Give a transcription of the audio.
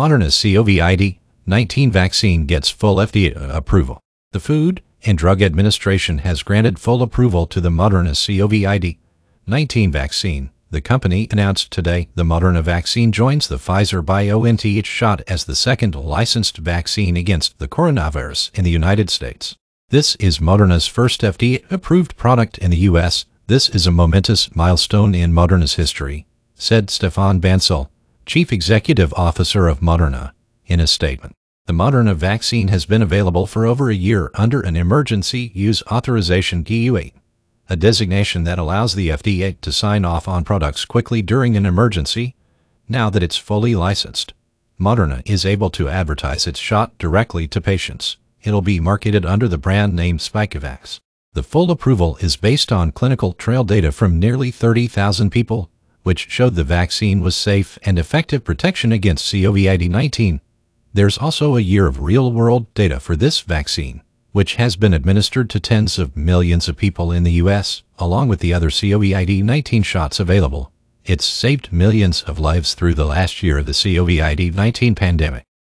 Moderna's COVID-19 vaccine gets full FDA approval. The Food and Drug Administration has granted full approval to the Moderna COVID-19 vaccine. The company announced today the Moderna vaccine joins the Pfizer BioNTech shot as the second licensed vaccine against the coronavirus in the United States. This is Moderna's first FDA-approved product in the U.S. This is a momentous milestone in Moderna's history, said Stéphane Bancel, Chief Executive Officer of Moderna, in a statement. The Moderna vaccine has been available for over a year under an Emergency Use Authorization EUA, a designation that allows the FDA to sign off on products quickly during an emergency. Now that it's fully licensed, Moderna is able to advertise its shot directly to patients. It'll be marketed under the brand name Spikevax. The full approval is based on clinical trial data from nearly 30,000 people which showed the vaccine was safe and effective protection against COVID-19. There's also a year of real-world data for this vaccine, which has been administered to tens of millions of people in the U.S., along with the other COVID-19 shots available. It's saved millions of lives through the last year of the COVID-19 pandemic.